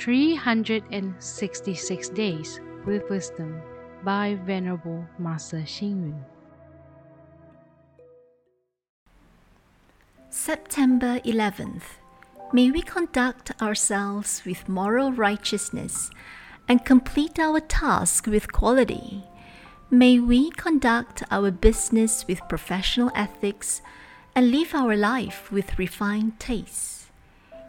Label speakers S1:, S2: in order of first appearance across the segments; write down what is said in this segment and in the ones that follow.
S1: 366 Days with Wisdom by Venerable Master Hsing.
S2: September 11th. May we conduct ourselves with moral righteousness and complete our task with quality. May we conduct our business with professional ethics and live our life with refined tastes.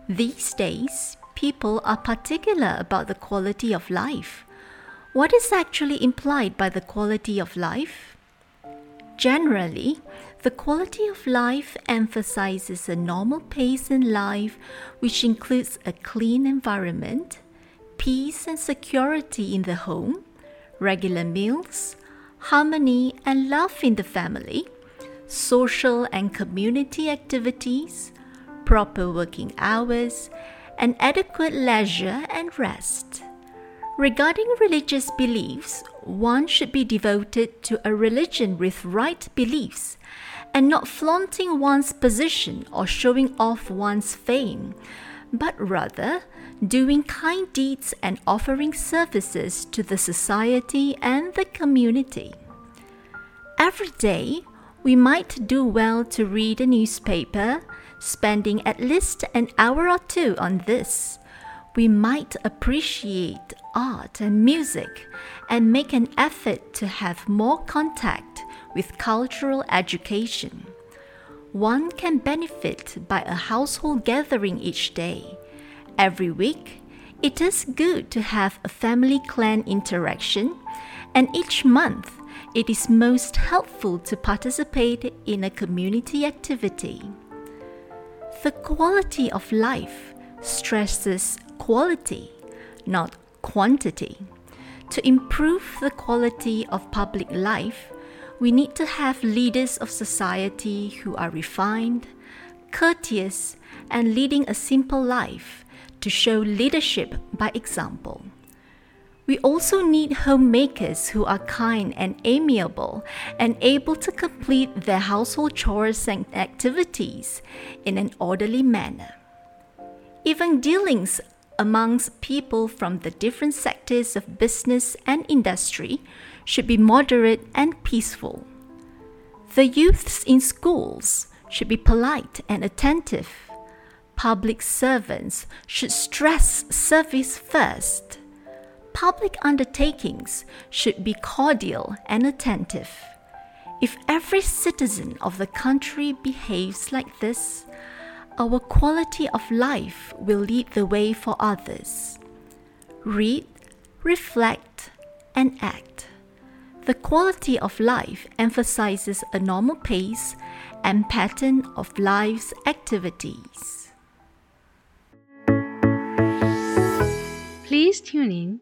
S2: These days, people are particular about the quality of life. What is actually implied by the quality of life? Generally, the quality of life emphasizes a normal pace in life, which includes a clean environment, peace and security in the home, regular meals, harmony and love in the family, social and community activities, proper working hours, and adequate leisure and rest. Regarding religious beliefs, one should be devoted to a religion with right beliefs and not flaunting one's position or showing off one's fame, but rather doing kind deeds and offering services to the society and the community. Every day, we might do well to read a newspaper, spending at least an hour or two on this. We might appreciate art and music and make an effort to have more contact with cultural education. One can benefit by a household gathering each day. Every week, it is good to have a family clan interaction, and each month, it is most helpful to participate in a community activity. The quality of life stresses quality, not quantity. To improve the quality of public life, we need to have leaders of society who are refined, courteous, and leading a simple life to show leadership by example. We also need homemakers who are kind and amiable and able to complete their household chores and activities in an orderly manner. Even dealings amongst people from the different sectors of business and industry should be moderate and peaceful. The youths in schools should be polite and attentive. Public servants should stress service first public undertakings should be cordial and attentive. If every citizen of the country behaves like this, our quality of life will lead the way for others. Read, reflect, and act. The quality of life emphasizes a normal pace and pattern of life's activities.
S1: Please tune in